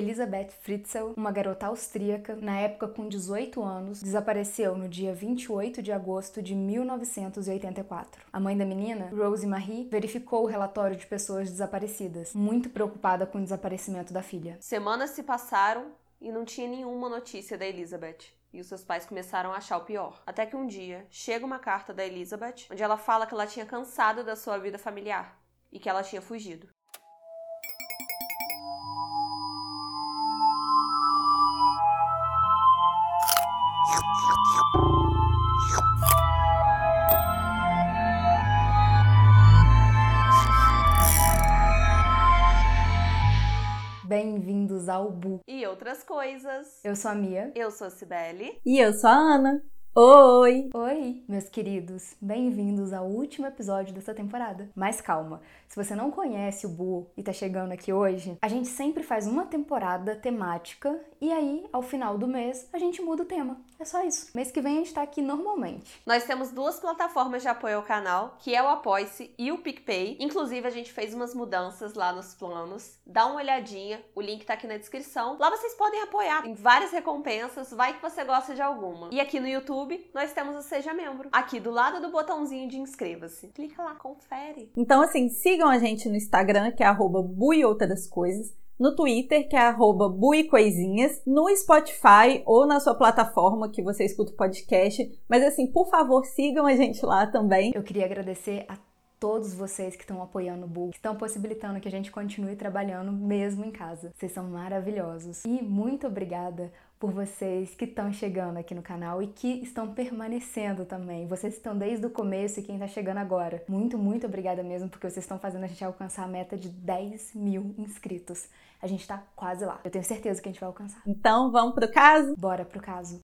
Elisabeth Fritzl, uma garota austríaca, na época com 18 anos, desapareceu no dia 28 de agosto de 1984. A mãe da menina, Rose Marie, verificou o relatório de pessoas desaparecidas, muito preocupada com o desaparecimento da filha. Semanas se passaram e não tinha nenhuma notícia da Elizabeth. E os seus pais começaram a achar o pior. Até que um dia chega uma carta da Elizabeth, onde ela fala que ela tinha cansado da sua vida familiar e que ela tinha fugido. Bem-vindos ao Bu. E outras coisas. Eu sou a Mia. Eu sou a Cibele. E eu sou a Ana. Oi! Oi, meus queridos. Bem-vindos ao último episódio dessa temporada. Mas calma, se você não conhece o Bu e tá chegando aqui hoje, a gente sempre faz uma temporada temática e aí, ao final do mês, a gente muda o tema. É só isso. Mês que vem a gente tá aqui normalmente. Nós temos duas plataformas de apoio ao canal, que é o Apoice e o PicPay. Inclusive, a gente fez umas mudanças lá nos planos. Dá uma olhadinha, o link tá aqui na descrição. Lá vocês podem apoiar. Tem várias recompensas, vai que você gosta de alguma. E aqui no YouTube, nós temos o Seja Membro. Aqui do lado do botãozinho de inscreva-se. Clica lá, confere. Então, assim, sigam a gente no Instagram, que é arroba das coisas no Twitter, que é arroba buicoisinhas, no Spotify ou na sua plataforma que você escuta o podcast. Mas assim, por favor, sigam a gente lá também. Eu queria agradecer a todos vocês que estão apoiando o Bu, que estão possibilitando que a gente continue trabalhando mesmo em casa. Vocês são maravilhosos. E muito obrigada por vocês que estão chegando aqui no canal e que estão permanecendo também. Vocês estão desde o começo e quem está chegando agora. Muito, muito obrigada mesmo, porque vocês estão fazendo a gente alcançar a meta de 10 mil inscritos. A gente tá quase lá. Eu tenho certeza que a gente vai alcançar. Então, vamos pro caso? Bora pro caso.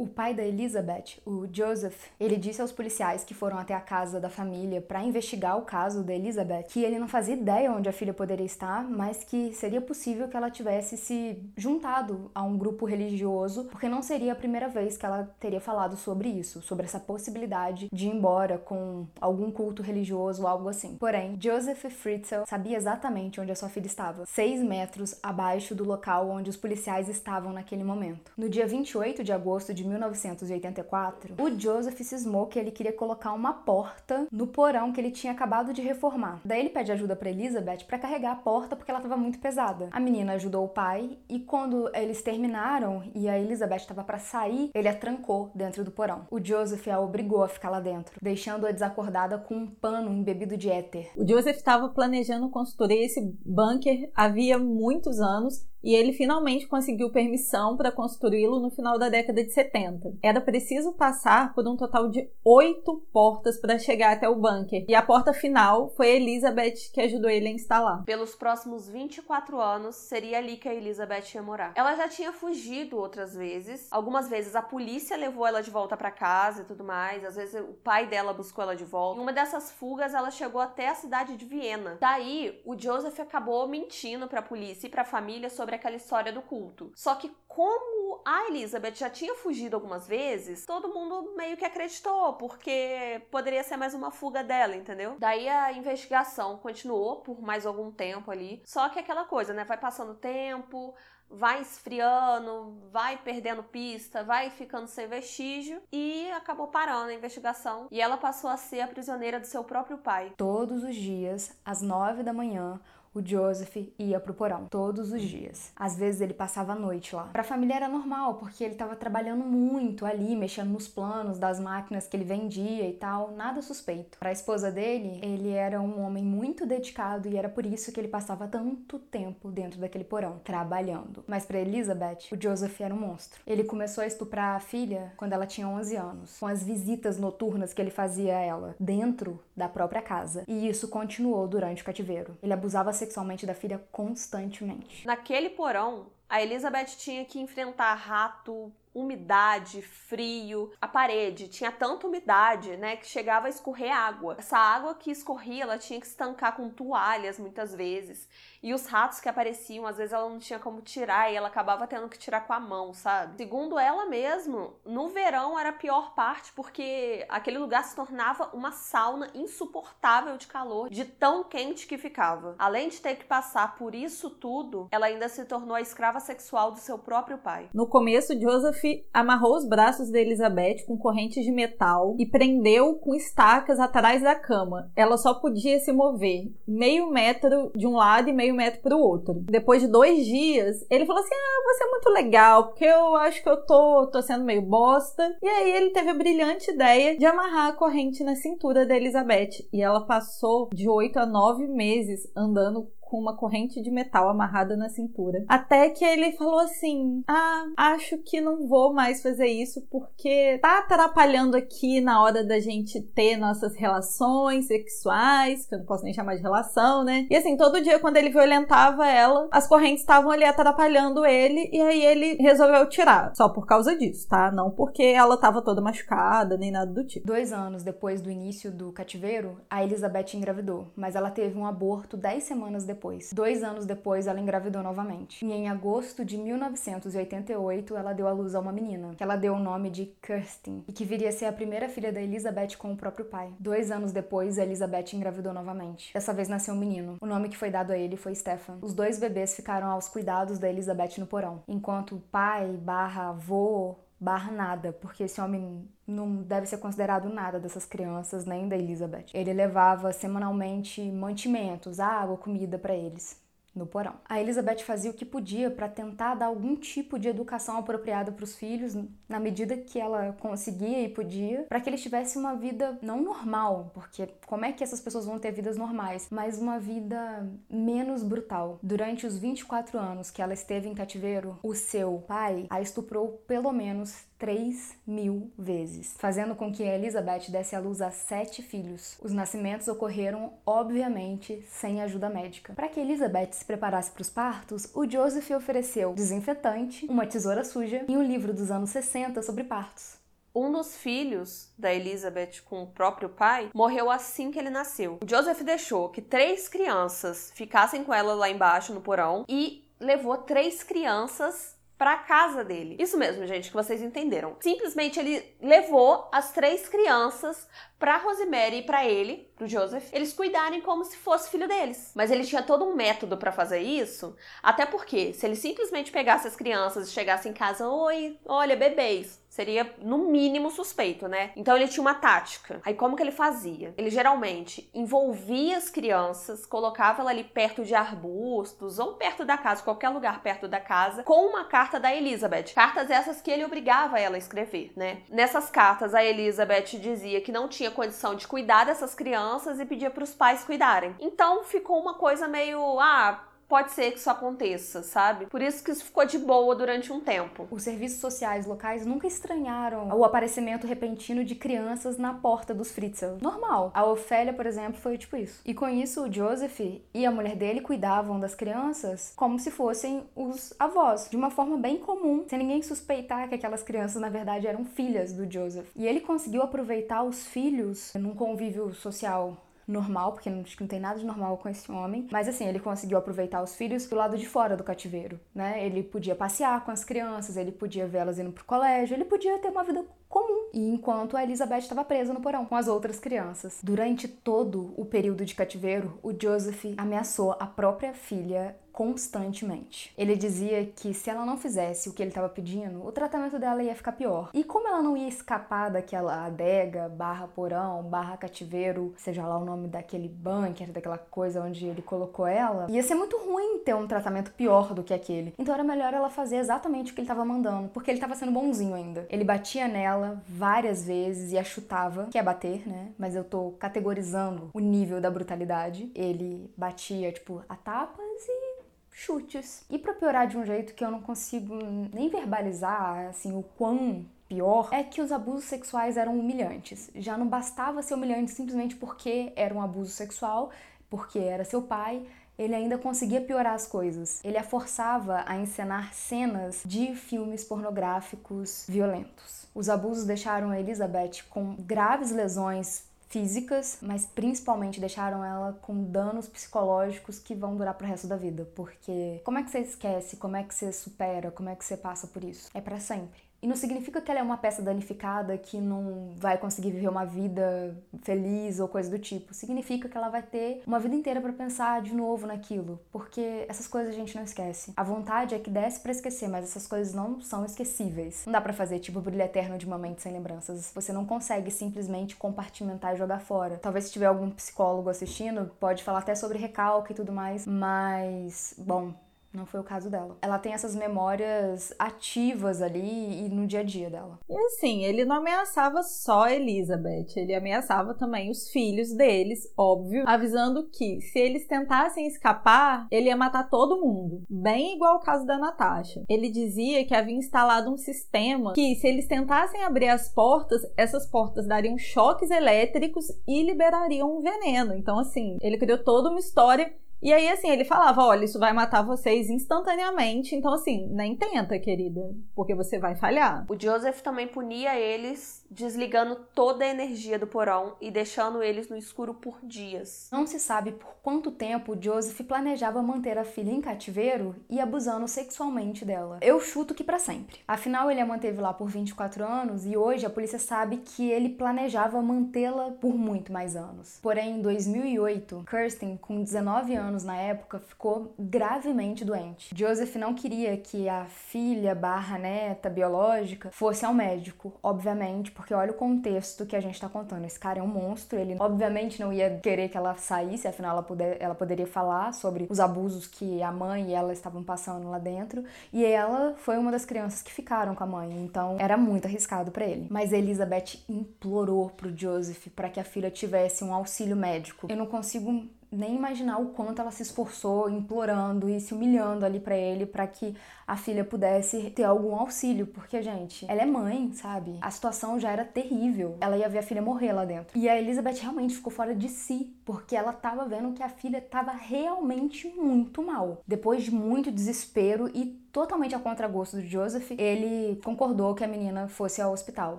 O pai da Elizabeth, o Joseph, ele disse aos policiais que foram até a casa da família para investigar o caso da Elizabeth que ele não fazia ideia onde a filha poderia estar, mas que seria possível que ela tivesse se juntado a um grupo religioso, porque não seria a primeira vez que ela teria falado sobre isso, sobre essa possibilidade de ir embora com algum culto religioso ou algo assim. Porém, Joseph Fritzl sabia exatamente onde a sua filha estava, seis metros abaixo do local onde os policiais estavam naquele momento. No dia 28 de agosto de 1984, o Joseph cismou que ele queria colocar uma porta no porão que ele tinha acabado de reformar. Daí ele pede ajuda para Elizabeth para carregar a porta porque ela estava muito pesada. A menina ajudou o pai e quando eles terminaram e a Elizabeth estava para sair, ele a trancou dentro do porão. O Joseph a obrigou a ficar lá dentro, deixando-a desacordada com um pano embebido de éter. O Joseph estava planejando construir esse bunker havia muitos anos e ele finalmente conseguiu permissão para construí-lo no final da década de 70. Era preciso passar por um total de oito portas para chegar até o bunker, e a porta final foi a Elizabeth que ajudou ele a instalar. Pelos próximos 24 anos, seria ali que a Elizabeth ia morar. Ela já tinha fugido outras vezes, algumas vezes a polícia levou ela de volta para casa e tudo mais, às vezes o pai dela buscou ela de volta. Em uma dessas fugas, ela chegou até a cidade de Viena. Daí, o Joseph acabou mentindo para a polícia e para a família sobre sobre aquela história do culto. Só que como a Elizabeth já tinha fugido algumas vezes, todo mundo meio que acreditou, porque poderia ser mais uma fuga dela, entendeu? Daí a investigação continuou por mais algum tempo ali. Só que aquela coisa, né? Vai passando tempo, vai esfriando, vai perdendo pista, vai ficando sem vestígio e acabou parando a investigação e ela passou a ser a prisioneira do seu próprio pai. Todos os dias, às nove da manhã, o Joseph ia pro porão todos os dias. Às vezes ele passava a noite lá. Pra família era normal, porque ele estava trabalhando muito ali, mexendo nos planos das máquinas que ele vendia e tal, nada suspeito. Para a esposa dele, ele era um homem muito dedicado e era por isso que ele passava tanto tempo dentro daquele porão, trabalhando. Mas para Elizabeth, o Joseph era um monstro. Ele começou a estuprar a filha quando ela tinha 11 anos, com as visitas noturnas que ele fazia a ela dentro da própria casa. E isso continuou durante o cativeiro. Ele abusava sexualmente da filha constantemente. Naquele porão, a Elizabeth tinha que enfrentar rato, umidade, frio. A parede tinha tanta umidade, né, que chegava a escorrer água. Essa água que escorria, ela tinha que estancar com toalhas muitas vezes. E os ratos que apareciam, às vezes ela não tinha como tirar e ela acabava tendo que tirar com a mão, sabe? Segundo ela mesmo, no verão era a pior parte porque aquele lugar se tornava uma sauna insuportável de calor, de tão quente que ficava. Além de ter que passar por isso tudo, ela ainda se tornou a escrava sexual do seu próprio pai. No começo, Joseph amarrou os braços de Elizabeth com correntes de metal e prendeu com estacas atrás da cama. Ela só podia se mover meio metro de um lado e meio meio metro pro outro. Depois de dois dias, ele falou assim: Ah, você é muito legal, porque eu acho que eu tô, tô sendo meio bosta. E aí ele teve a brilhante ideia de amarrar a corrente na cintura da Elizabeth. E ela passou de oito a nove meses andando com uma corrente de metal amarrada na cintura. Até que ele falou assim: Ah, acho que não vou mais fazer isso porque tá atrapalhando aqui na hora da gente ter nossas relações sexuais, que eu não posso nem chamar de relação, né? E assim, todo dia quando ele violentava ela, as correntes estavam ali atrapalhando ele e aí ele resolveu tirar. Só por causa disso, tá? Não porque ela tava toda machucada nem nada do tipo. Dois anos depois do início do cativeiro, a Elizabeth engravidou, mas ela teve um aborto dez semanas depois depois. Dois anos depois, ela engravidou novamente. E em agosto de 1988, ela deu à luz a uma menina, que ela deu o nome de Kirsten, e que viria a ser a primeira filha da Elizabeth com o próprio pai. Dois anos depois, a Elizabeth engravidou novamente. Dessa vez nasceu um menino. O nome que foi dado a ele foi Stefan. Os dois bebês ficaram aos cuidados da Elizabeth no porão, enquanto o pai barra avô barra nada, porque esse homem não deve ser considerado nada dessas crianças, nem da Elizabeth. Ele levava semanalmente mantimentos, água, comida para eles no porão. A Elizabeth fazia o que podia para tentar dar algum tipo de educação apropriada para os filhos, na medida que ela conseguia e podia, para que eles tivessem uma vida não normal, porque como é que essas pessoas vão ter vidas normais, mas uma vida menos brutal. Durante os 24 anos que ela esteve em cativeiro, o seu pai a estuprou pelo menos 3 mil vezes, fazendo com que Elizabeth desse à luz a sete filhos. Os nascimentos ocorreram, obviamente, sem ajuda médica. Para que Elizabeth se preparasse para os partos, o Joseph ofereceu desinfetante, uma tesoura suja e um livro dos anos 60 sobre partos. Um dos filhos da Elizabeth com o próprio pai morreu assim que ele nasceu. O Joseph deixou que três crianças ficassem com ela lá embaixo no porão e levou três crianças para casa dele. Isso mesmo, gente, que vocês entenderam. Simplesmente ele levou as três crianças para Rosemary e para ele, pro Joseph, eles cuidarem como se fosse filho deles. Mas ele tinha todo um método para fazer isso, até porque se ele simplesmente pegasse as crianças e chegasse em casa, oi, olha, bebês, seria no mínimo suspeito, né? Então ele tinha uma tática. Aí como que ele fazia? Ele geralmente envolvia as crianças, colocava ela ali perto de arbustos ou perto da casa, qualquer lugar perto da casa, com uma carta da Elizabeth. Cartas essas que ele obrigava ela a escrever, né? Nessas cartas a Elizabeth dizia que não tinha condição de cuidar dessas crianças e pedia para os pais cuidarem. Então ficou uma coisa meio, ah, pode ser que isso aconteça, sabe? Por isso que isso ficou de boa durante um tempo. Os serviços sociais locais nunca estranharam o aparecimento repentino de crianças na porta dos Fritzl. Normal. A Ofélia, por exemplo, foi tipo isso. E com isso, o Joseph e a mulher dele cuidavam das crianças como se fossem os avós, de uma forma bem comum, sem ninguém suspeitar que aquelas crianças na verdade eram filhas do Joseph. E ele conseguiu aproveitar os filhos num convívio social normal, porque acho que não tem nada de normal com esse homem. Mas assim, ele conseguiu aproveitar os filhos do lado de fora do cativeiro, né? Ele podia passear com as crianças, ele podia vê-las indo pro colégio, ele podia ter uma vida comum. E enquanto a Elizabeth estava presa no porão com as outras crianças. Durante todo o período de cativeiro, o Joseph ameaçou a própria filha constantemente. Ele dizia que se ela não fizesse o que ele estava pedindo, o tratamento dela ia ficar pior. E como ela não ia escapar daquela adega, barra porão, barra cativeiro, seja lá o nome daquele bunker, daquela coisa onde ele colocou ela, ia ser muito ruim ter um tratamento pior do que aquele. Então era melhor ela fazer exatamente o que ele estava mandando, porque ele estava sendo bonzinho ainda. Ele batia nela várias vezes e a chutava, que é bater, né? Mas eu tô categorizando o nível da brutalidade. Ele batia, tipo, a tapas e chutes. E para piorar de um jeito que eu não consigo nem verbalizar, assim, o quão pior é que os abusos sexuais eram humilhantes. Já não bastava ser humilhante simplesmente porque era um abuso sexual, porque era seu pai, ele ainda conseguia piorar as coisas. Ele a forçava a encenar cenas de filmes pornográficos violentos. Os abusos deixaram a Elizabeth com graves lesões físicas, mas principalmente deixaram ela com danos psicológicos que vão durar pro resto da vida, porque como é que você esquece, como é que você supera, como é que você passa por isso? É para sempre. E não significa que ela é uma peça danificada que não vai conseguir viver uma vida feliz ou coisa do tipo. Significa que ela vai ter uma vida inteira para pensar de novo naquilo, porque essas coisas a gente não esquece. A vontade é que desce para esquecer, mas essas coisas não são esquecíveis. Não dá para fazer tipo brilho eterno de uma mente sem lembranças. Você não consegue simplesmente compartimentar e jogar fora. Talvez se tiver algum psicólogo assistindo, pode falar até sobre recalque e tudo mais, mas bom, não foi o caso dela. Ela tem essas memórias ativas ali e no dia a dia dela. E assim, ele não ameaçava só Elizabeth, ele ameaçava também os filhos deles, óbvio, avisando que se eles tentassem escapar, ele ia matar todo mundo. Bem igual o caso da Natasha. Ele dizia que havia instalado um sistema que, se eles tentassem abrir as portas, essas portas dariam choques elétricos e liberariam um veneno. Então, assim, ele criou toda uma história e aí, assim, ele falava: olha, isso vai matar vocês instantaneamente. Então, assim, nem tenta, querida, porque você vai falhar. O Joseph também punia eles desligando toda a energia do porão e deixando eles no escuro por dias. Não se sabe por quanto tempo Joseph planejava manter a filha em cativeiro e abusando sexualmente dela. Eu chuto que para sempre. Afinal, ele a manteve lá por 24 anos e hoje a polícia sabe que ele planejava mantê-la por muito mais anos. Porém, em 2008, Kirsten, com 19 anos, na época, ficou gravemente doente. Joseph não queria que a filha barra neta biológica fosse ao médico, obviamente, porque olha o contexto que a gente tá contando. Esse cara é um monstro, ele obviamente não ia querer que ela saísse, afinal ela, poder, ela poderia falar sobre os abusos que a mãe e ela estavam passando lá dentro, e ela foi uma das crianças que ficaram com a mãe, então era muito arriscado para ele. Mas Elizabeth implorou pro Joseph para que a filha tivesse um auxílio médico. Eu não consigo nem imaginar o quanto ela se esforçou implorando e se humilhando ali para ele para que a filha pudesse ter algum auxílio, porque gente, ela é mãe, sabe? A situação já era terrível. Ela ia ver a filha morrer lá dentro. E a Elizabeth realmente ficou fora de si, porque ela tava vendo que a filha tava realmente muito mal. Depois de muito desespero e totalmente a contragosto do Joseph, ele concordou que a menina fosse ao hospital.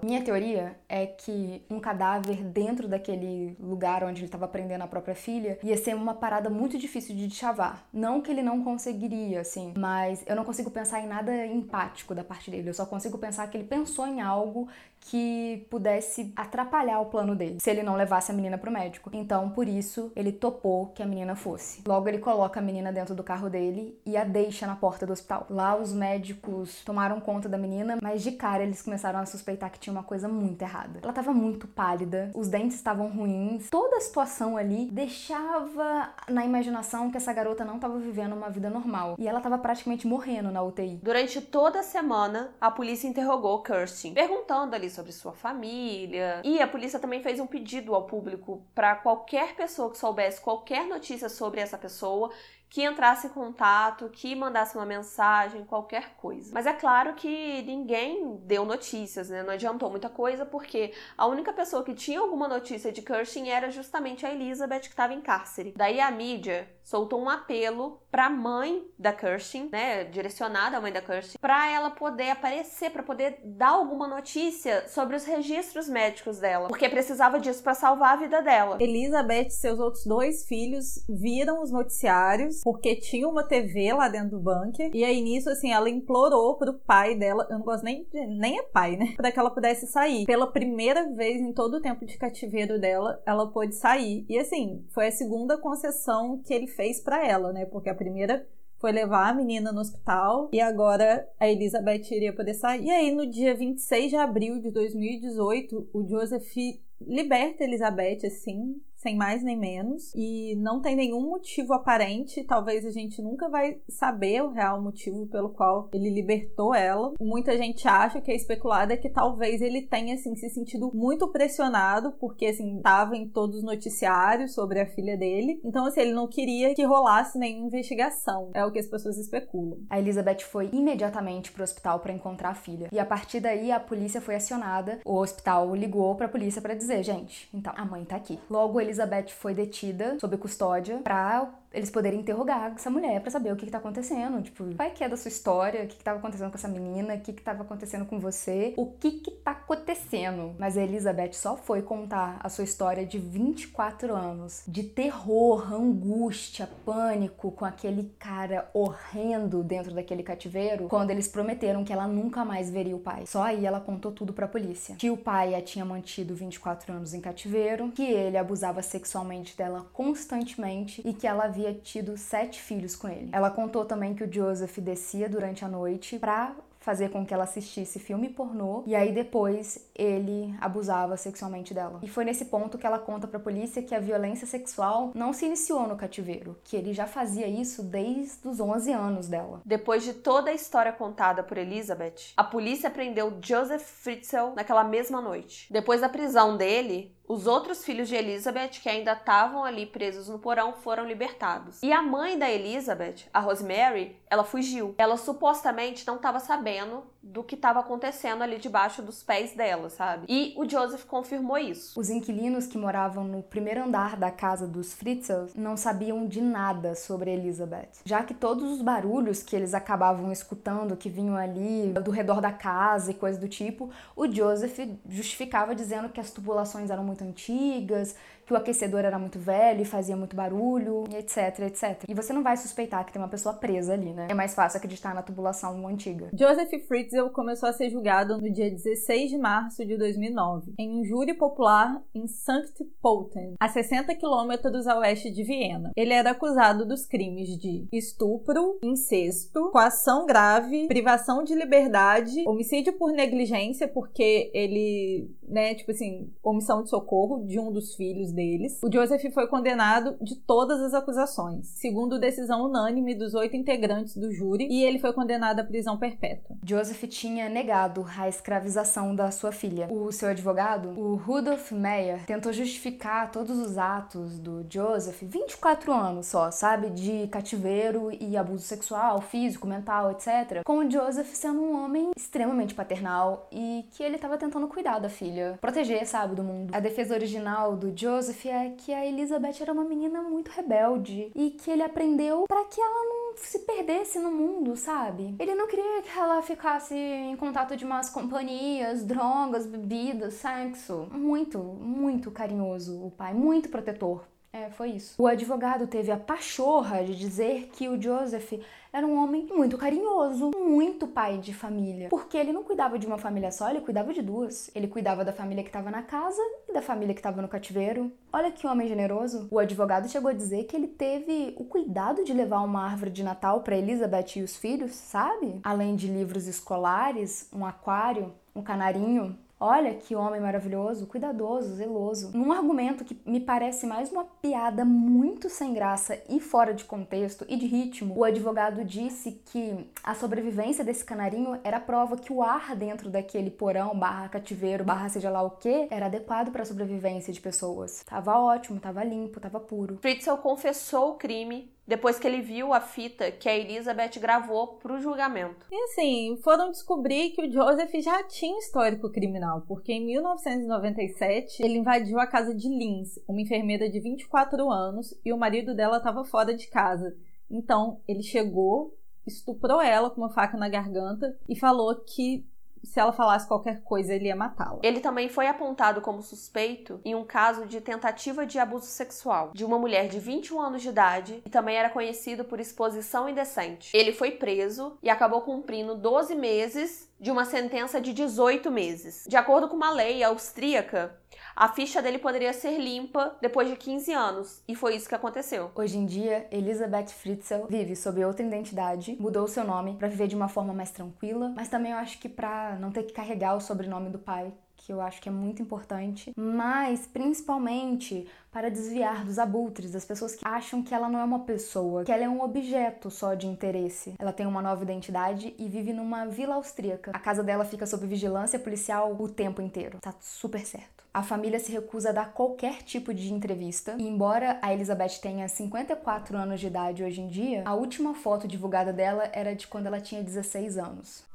Minha teoria é que um cadáver dentro daquele lugar onde ele estava prendendo a própria filha ia ser uma parada muito difícil de chavar. Não que ele não conseguiria, assim, mas eu não consigo pensar em nada empático da parte dele. Eu só consigo pensar que ele pensou em algo que pudesse atrapalhar o plano dele se ele não levasse a menina pro médico. Então, por isso, ele topou que a menina fosse. Logo, ele coloca a menina dentro do carro dele e a deixa na porta do hospital. Lá, os médicos tomaram conta da menina, mas de cara eles começaram a suspeitar que tinha uma coisa muito errada. Ela tava muito pálida, os dentes estavam ruins, toda a situação ali deixava na imaginação que essa garota não tava vivendo uma vida normal e ela tava praticamente morrendo na UTI. Durante toda a semana, a polícia interrogou Kirstin, perguntando ali sobre sua família. E a polícia também fez um pedido ao público para qualquer pessoa que soubesse qualquer notícia sobre essa pessoa que entrasse em contato, que mandasse uma mensagem, qualquer coisa. Mas é claro que ninguém deu notícias, né? Não adiantou muita coisa, porque a única pessoa que tinha alguma notícia de Cushing era justamente a Elizabeth, que estava em cárcere. Daí a mídia soltou um apelo para a mãe da Cushing, né, direcionada à mãe da Cushing, para ela poder aparecer, para poder dar alguma notícia sobre os registros médicos dela, porque precisava disso para salvar a vida dela. Elizabeth e seus outros dois filhos viram os noticiários porque tinha uma TV lá dentro do bunker. E aí nisso, assim, ela implorou pro pai dela, eu não gosto nem de, nem é pai, né? Pra que ela pudesse sair. Pela primeira vez em todo o tempo de cativeiro dela, ela pôde sair. E assim, foi a segunda concessão que ele fez para ela, né? Porque a primeira foi levar a menina no hospital e agora a Elizabeth iria poder sair. E aí, no dia 26 de abril de 2018, o Joseph liberta Elizabeth, assim, sem mais nem menos, e não tem nenhum motivo aparente, talvez a gente nunca vai saber o real motivo pelo qual ele libertou ela. Muita gente acha que é especulado é que talvez ele tenha assim se sentido muito pressionado porque assim estava em todos os noticiários sobre a filha dele. Então assim, ele não queria que rolasse nenhuma investigação. É o que as pessoas especulam. A Elizabeth foi imediatamente para o hospital para encontrar a filha. E a partir daí a polícia foi acionada. O hospital ligou para a polícia para dizer, gente, então a mãe tá aqui. Logo ele Elizabeth foi detida sob custódia para eles poderem interrogar essa mulher para saber o que, que tá acontecendo. Tipo, qual que é da sua história? O que, que tava acontecendo com essa menina? O que, que tava acontecendo com você? O que que tá acontecendo? Mas a Elizabeth só foi contar a sua história de 24 anos de terror, angústia, pânico com aquele cara horrendo dentro daquele cativeiro quando eles prometeram que ela nunca mais veria o pai. Só aí ela contou tudo pra polícia. Que o pai a tinha mantido 24 anos em cativeiro, que ele abusava sexualmente dela constantemente e que ela havia havia tido sete filhos com ele. Ela contou também que o Joseph descia durante a noite para fazer com que ela assistisse filme pornô e aí depois ele abusava sexualmente dela. E foi nesse ponto que ela conta para a polícia que a violência sexual não se iniciou no cativeiro, que ele já fazia isso desde os 11 anos dela. Depois de toda a história contada por Elizabeth, a polícia prendeu Joseph Fritzl naquela mesma noite. Depois da prisão dele, os outros filhos de Elizabeth, que ainda estavam ali presos no porão, foram libertados. E a mãe da Elizabeth, a Rosemary, ela fugiu. Ela supostamente não estava sabendo do que estava acontecendo ali debaixo dos pés dela, sabe? E o Joseph confirmou isso. Os inquilinos que moravam no primeiro andar da casa dos Fritzels não sabiam de nada sobre Elizabeth, já que todos os barulhos que eles acabavam escutando que vinham ali do redor da casa e coisas do tipo, o Joseph justificava dizendo que as tubulações eram muito antigas, que o aquecedor era muito velho e fazia muito barulho, etc, etc. E você não vai suspeitar que tem uma pessoa presa ali, né? É mais fácil acreditar na tubulação antiga. Joseph Fritzl começou a ser julgado no dia 16 de março de 2009, em um júri popular em Sankt Pölten, a 60 quilômetros a oeste de Viena. Ele era acusado dos crimes de estupro, incesto, coação grave, privação de liberdade, homicídio por negligência, porque ele, né, tipo assim, omissão de socorro de um dos filhos dele deles. O Joseph foi condenado de todas as acusações, segundo decisão unânime dos oito integrantes do júri, e ele foi condenado à prisão perpétua. Joseph tinha negado a escravização da sua filha. O seu advogado, o Rudolf Meyer, tentou justificar todos os atos do Joseph, 24 anos só, sabe, de cativeiro e abuso sexual, físico, mental, etc, com o Joseph sendo um homem extremamente paternal e que ele estava tentando cuidar da filha, proteger, sabe, do mundo. A defesa original do Joseph Joseph é que a Elizabeth era uma menina muito rebelde e que ele aprendeu para que ela não se perdesse no mundo, sabe? Ele não queria que ela ficasse em contato de más companhias, drogas, bebidas, sexo. Muito, muito carinhoso o pai, muito protetor. É, foi isso. O advogado teve a pachorra de dizer que o Joseph era um homem muito carinhoso, muito pai de família. Porque ele não cuidava de uma família só, ele cuidava de duas. Ele cuidava da família que estava na casa e da família que estava no cativeiro. Olha que homem generoso. O advogado chegou a dizer que ele teve o cuidado de levar uma árvore de Natal para Elizabeth e os filhos, sabe? Além de livros escolares, um aquário, um canarinho. Olha que homem maravilhoso, cuidadoso, zeloso. Num argumento que me parece mais uma piada muito sem graça e fora de contexto e de ritmo, o advogado disse que a sobrevivência desse canarinho era prova que o ar dentro daquele porão, barra cativeiro, barra seja lá o que, era adequado para a sobrevivência de pessoas. Tava ótimo, tava limpo, tava puro. Fritzl confessou o crime depois que ele viu a fita que a Elizabeth gravou para o julgamento. E assim, foram descobrir que o Joseph já tinha histórico criminal, porque em 1997 ele invadiu a casa de Lins, uma enfermeira de 24 anos, e o marido dela estava fora de casa. Então, ele chegou, estuprou ela com uma faca na garganta e falou que se ela falasse qualquer coisa, ele ia matá-la. Ele também foi apontado como suspeito em um caso de tentativa de abuso sexual de uma mulher de 21 anos de idade e também era conhecido por exposição indecente. Ele foi preso e acabou cumprindo 12 meses de uma sentença de 18 meses. De acordo com uma lei austríaca, a ficha dele poderia ser limpa depois de 15 anos, e foi isso que aconteceu. Hoje em dia, Elizabeth Fritzl vive sob outra identidade, mudou seu nome para viver de uma forma mais tranquila, mas também eu acho que para não ter que carregar o sobrenome do pai, que eu acho que é muito importante, mas principalmente para desviar dos abutres, das pessoas que acham que ela não é uma pessoa, que ela é um objeto só de interesse. Ela tem uma nova identidade e vive numa vila austríaca. A casa dela fica sob vigilância policial o tempo inteiro. Tá super certo. A família se recusa a dar qualquer tipo de entrevista. E embora a Elizabeth tenha 54 anos de idade hoje em dia, a última foto divulgada dela era de quando ela tinha 16 anos.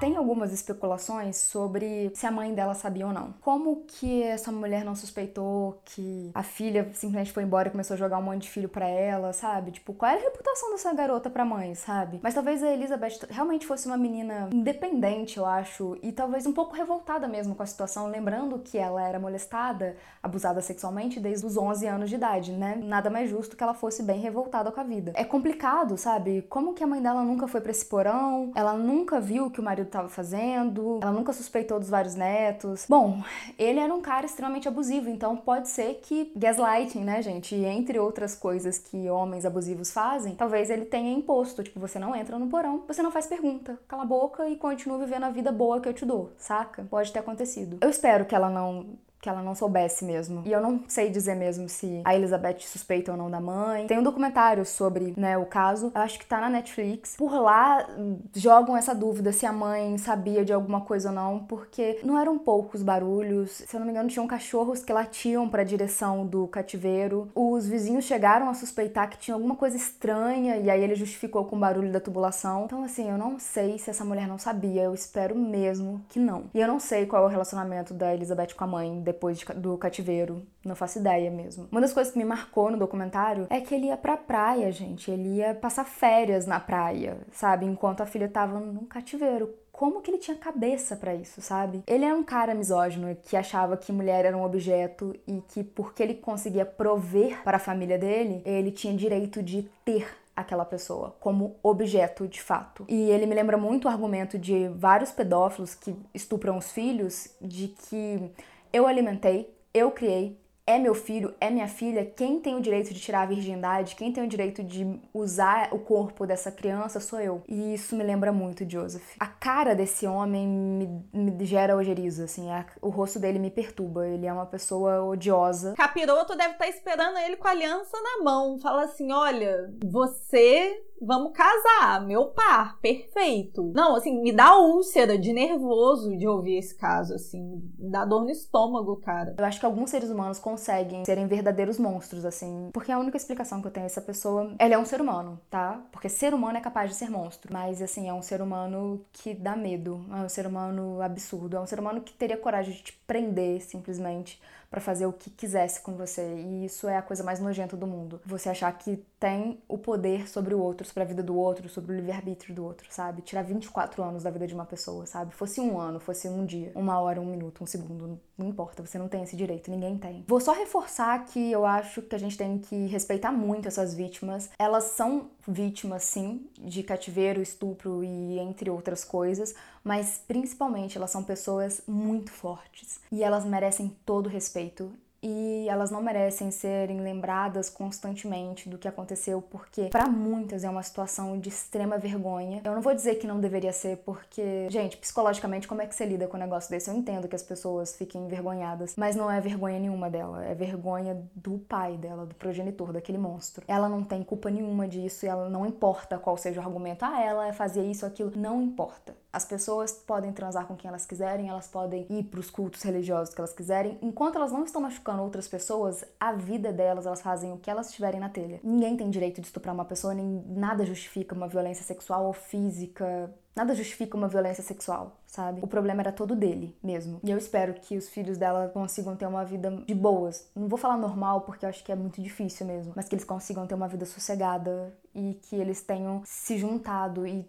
Tem algumas especulações sobre se a mãe dela sabia ou não. Como que essa mulher não suspeitou que a filha simplesmente foi embora e começou a jogar um monte de filho para ela, sabe? Tipo, qual era a reputação dessa garota pra mãe, sabe? Mas talvez a Elizabeth realmente fosse uma menina independente, eu acho, e talvez um pouco revoltada mesmo com a situação, lembrando que ela era molestada, abusada sexualmente desde os 11 anos de idade, né? Nada mais justo que ela fosse bem revoltada com a vida. É complicado, sabe? Como que a mãe dela nunca foi para esse porão? Ela nunca viu que o marido estava fazendo? Ela nunca suspeitou dos vários netos? Bom, ele era um cara extremamente abusivo, então pode ser que gaslighting, né, gente? Entre outras coisas que homens abusivos fazem, talvez ele tenha imposto, tipo, você não entra no porão, você não faz pergunta, cala a boca e continua vivendo a vida boa que eu te dou, saca? Pode ter acontecido. Eu espero que ela não que ela não soubesse mesmo. E eu não sei dizer mesmo se a Elizabeth suspeita ou não da mãe. Tem um documentário sobre, né, o caso. Eu acho que tá na Netflix. Por lá jogam essa dúvida se a mãe sabia de alguma coisa ou não, porque não eram poucos barulhos. Se eu não me engano, tinham cachorros que latiam para a direção do cativeiro. Os vizinhos chegaram a suspeitar que tinha alguma coisa estranha e aí ele justificou com o barulho da tubulação. Então assim, eu não sei se essa mulher não sabia. Eu espero mesmo que não. E eu não sei qual é o relacionamento da Elizabeth com a mãe depois do cativeiro. Não faço ideia mesmo. Uma das coisas que me marcou no documentário é que ele ia pra praia, gente. Ele ia passar férias na praia, sabe? Enquanto a filha tava no cativeiro como que ele tinha cabeça para isso, sabe? Ele era um cara misógino que achava que mulher era um objeto e que porque ele conseguia prover para a família dele, ele tinha direito de ter aquela pessoa como objeto de fato. E ele me lembra muito o argumento de vários pedófilos que estupram os filhos de que eu alimentei, eu criei, é meu filho, é minha filha, quem tem o direito de tirar a virgindade, quem tem o direito de usar o corpo dessa criança sou eu. E isso me lembra muito Joseph. A cara desse homem me, me gera ojeriza, assim, a, o rosto dele me perturba. Ele é uma pessoa odiosa. Capiroto deve estar tá esperando ele com a aliança na mão. Fala assim: olha, você vamos casar, meu par, perfeito. Não, assim, me dá úlcera de nervoso de ouvir esse caso, assim, dá dor no estômago, cara. Eu acho que alguns seres humanos conseguem serem verdadeiros monstros, assim, porque a única explicação que eu tenho é essa pessoa, ela é um ser humano, tá? Porque ser humano é capaz de ser monstro, mas, assim, é um ser humano que dá medo, é um ser humano absurdo, é um ser humano que teria coragem de te prender, simplesmente, para fazer o que quisesse com você. E isso é a coisa mais nojenta do mundo. Você achar que tem o poder sobre o outro, sobre a vida do outro, sobre o livre-arbítrio do outro, sabe? Tirar 24 anos da vida de uma pessoa, sabe? Fosse um ano, fosse um dia, uma hora, um minuto, um segundo, não importa, você não tem esse direito, ninguém tem. Vou só reforçar que eu acho que a gente tem que respeitar muito essas vítimas. Elas são vítimas, sim, de cativeiro, estupro e entre outras coisas, mas principalmente elas são pessoas muito fortes e elas merecem todo o respeito e elas não merecem serem lembradas constantemente do que aconteceu, porque para muitas é uma situação de extrema vergonha. Eu não vou dizer que não deveria ser, porque, gente, psicologicamente, como é que você lida com um negócio desse? Eu entendo que as pessoas fiquem envergonhadas, mas não é vergonha nenhuma dela, é vergonha do pai dela, do progenitor, daquele monstro. Ela não tem culpa nenhuma disso e ela não importa qual seja o argumento. Ah, ela fazia isso, aquilo, não importa. As pessoas podem transar com quem elas quiserem, elas podem ir para os cultos religiosos que elas quiserem, enquanto elas não estão machucando outras pessoas, a vida delas, elas fazem o que elas tiverem na telha. Ninguém tem direito de estuprar uma pessoa, nem nada justifica uma violência sexual ou física. Nada justifica uma violência sexual, sabe? O problema era todo dele mesmo. E eu espero que os filhos dela consigam ter uma vida de boas. Não vou falar normal porque eu acho que é muito difícil mesmo, mas que eles consigam ter uma vida sossegada e que eles tenham se juntado e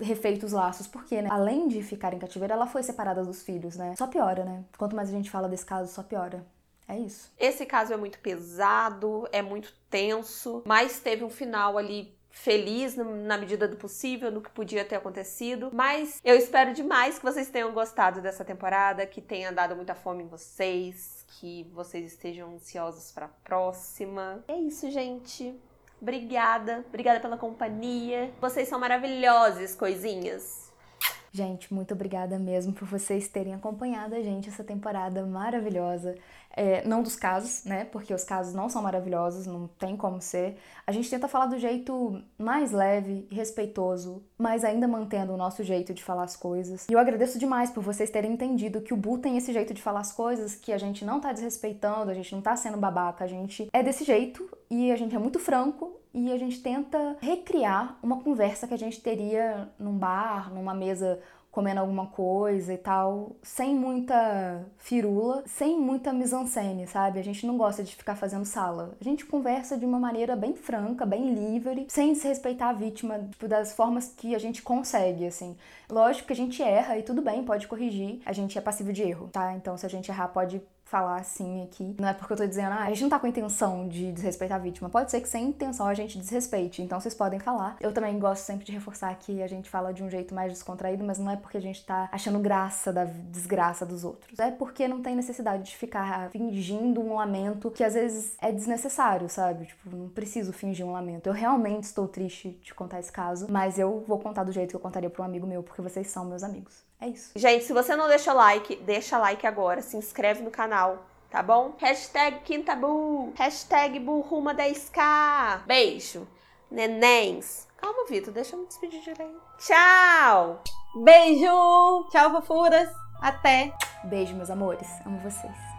refeito os laços, porque, né, além de ficar em cativeiro, ela foi separada dos filhos, né? Só piora, né? Quanto mais a gente fala desse caso, só piora. É isso. Esse caso é muito pesado, é muito tenso, mas teve um final ali feliz na medida do possível, no que podia ter acontecido. Mas eu espero demais que vocês tenham gostado dessa temporada, que tenha dado muita fome em vocês, que vocês estejam ansiosos para a próxima. É isso, gente. Obrigada, obrigada pela companhia. Vocês são maravilhosos, coisinhas. Gente, muito obrigada mesmo por vocês terem acompanhado a gente essa temporada maravilhosa. É, não dos casos, né? Porque os casos não são maravilhosos, não tem como ser. A gente tenta falar do jeito mais leve e respeitoso, mas ainda mantendo o nosso jeito de falar as coisas. E eu agradeço demais por vocês terem entendido que o Bu tem esse jeito de falar as coisas, que a gente não tá desrespeitando, a gente não tá sendo babaca, a gente é desse jeito e a gente é muito franco e a gente tenta recriar uma conversa que a gente teria num bar, numa mesa comendo alguma coisa e tal, sem muita firula, sem muita mise-en-scène, sabe? A gente não gosta de ficar fazendo sala. A gente conversa de uma maneira bem franca, bem livre, sem desrespeitar a vítima, tipo, das formas que a gente consegue, assim. Lógico que a gente erra e tudo bem, pode corrigir. A gente é passivo de erro, tá? Então, se a gente errar, pode falar assim aqui. Não é porque eu tô dizendo, ah, a gente não tá com intenção de desrespeitar a vítima. Pode ser que sem intenção a gente desrespeite. Então vocês podem falar. Eu também gosto sempre de reforçar que a gente fala de um jeito mais descontraído, mas não é porque a gente tá achando graça da desgraça dos outros. É porque não tem necessidade de ficar fingindo um lamento que às vezes é desnecessário, sabe? Tipo, não preciso fingir um lamento. Eu realmente estou triste de contar esse caso, mas eu vou contar do jeito que eu contaria para um amigo meu, porque vocês são meus amigos. É isso. Gente, se você não deixa like, deixa like agora. Se inscreve no canal, tá bom? Hashtag Quintabu. Hashtag Burruma 10k. Beijo. Nenéns. Calma, Vitor. Deixa eu me despedir direito. Tchau. Beijo. Tchau, fofuras. Até. Beijo, meus amores. Amo vocês.